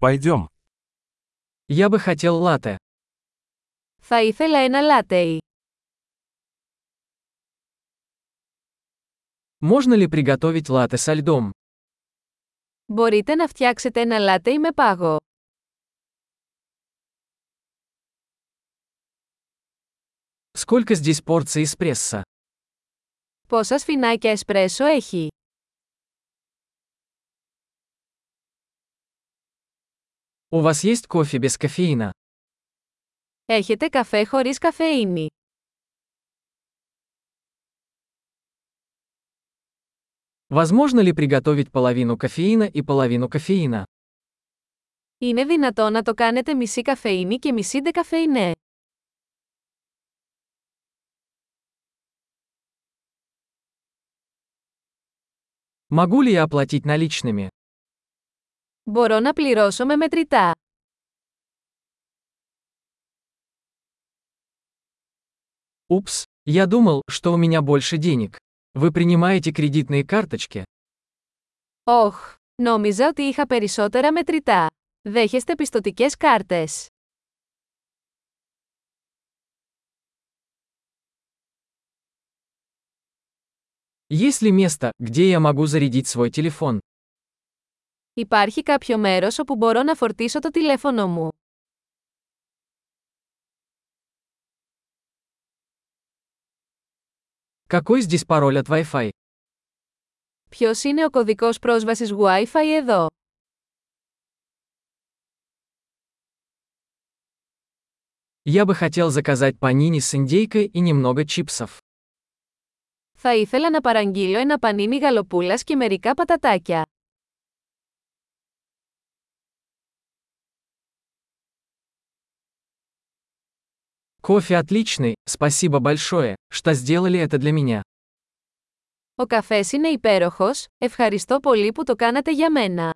Пойдем. Я бы хотел латте. Θα ήθελα ένα λάτεϊ. Можно ли приготовить латте со льдом? Μπορείτε να φτιάξετε ένα λάτεϊ με πάγο. Сколько здесь порций эспрессо? Πόσα σφινάκια εσπρέσο έχει. У вас есть кофе без кофеина? Έχετε καφέ χωρίς καφεΐνη. Возможно ли приготовить половину кофеина и половину кофеина? Είναι δυνατό να το κάνετε μισή καφεΐνη και μισή δεκαφεϊνέ. Могу ли я оплатить наличными? Μπορώ να πληρώσω με μετρητά. Упс, я думал, что у меня больше денег. Вы принимаете кредитные карточки? Όχ, νόμιζα ότι είχα περισσότερα μετρητά. Δέχεστε πιστοτικές κάρτες. Есть ли место, где я могу зарядить свой телефон? Υπάρχει κάποιο μέρος όπου μπορώ να φορτίσω το τηλέφωνο μου. Какой здесь пароль от Wi-Fi? Ποιος είναι ο κωδικός πρόσβασης Wi-Fi εδώ? Я бы хотел заказать панини с индейкой и немного чипсов. Θα ήθελα να παραγγείλω ένα πανίνι γαλοπούλας και μερικά πατατάκια. Кофе отличный, спасибо большое, что сделали это для меня. Ο καφές είναι υπέροχος, ευχαριστώ πολύ που το κάνατε για μένα.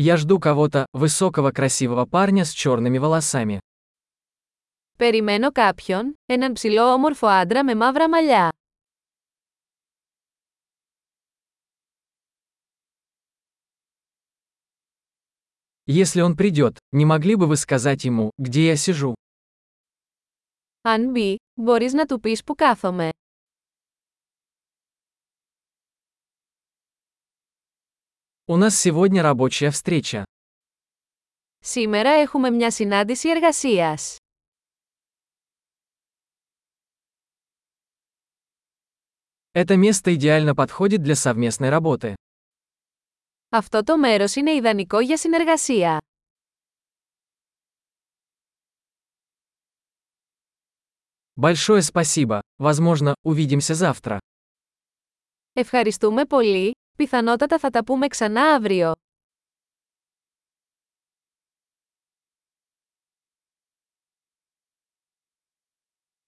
Я жду кого-то, высокого красивого парня с черными волосами. Περιμένω κάποιον, έναν ψηλό όμορφο άντρα με μαύρα μαλλιά. Если он придет, не могли бы вы сказать ему, где я сижу? Αν μπει, μπορείς να του πεις που κάθομαι. У нас сегодня рабочая встреча. Σήμερα έχουμε μια συνάντηση εργασίας. Это место идеально подходит для совместной работы. Αυτό το μέρος είναι ιδανικό για συνεργασία. Большое спасибо. Возможно, увидимся завтра. Ευχαριστούμε πολύ, πιθανότατα θα τα πούμε ξανά αύριο.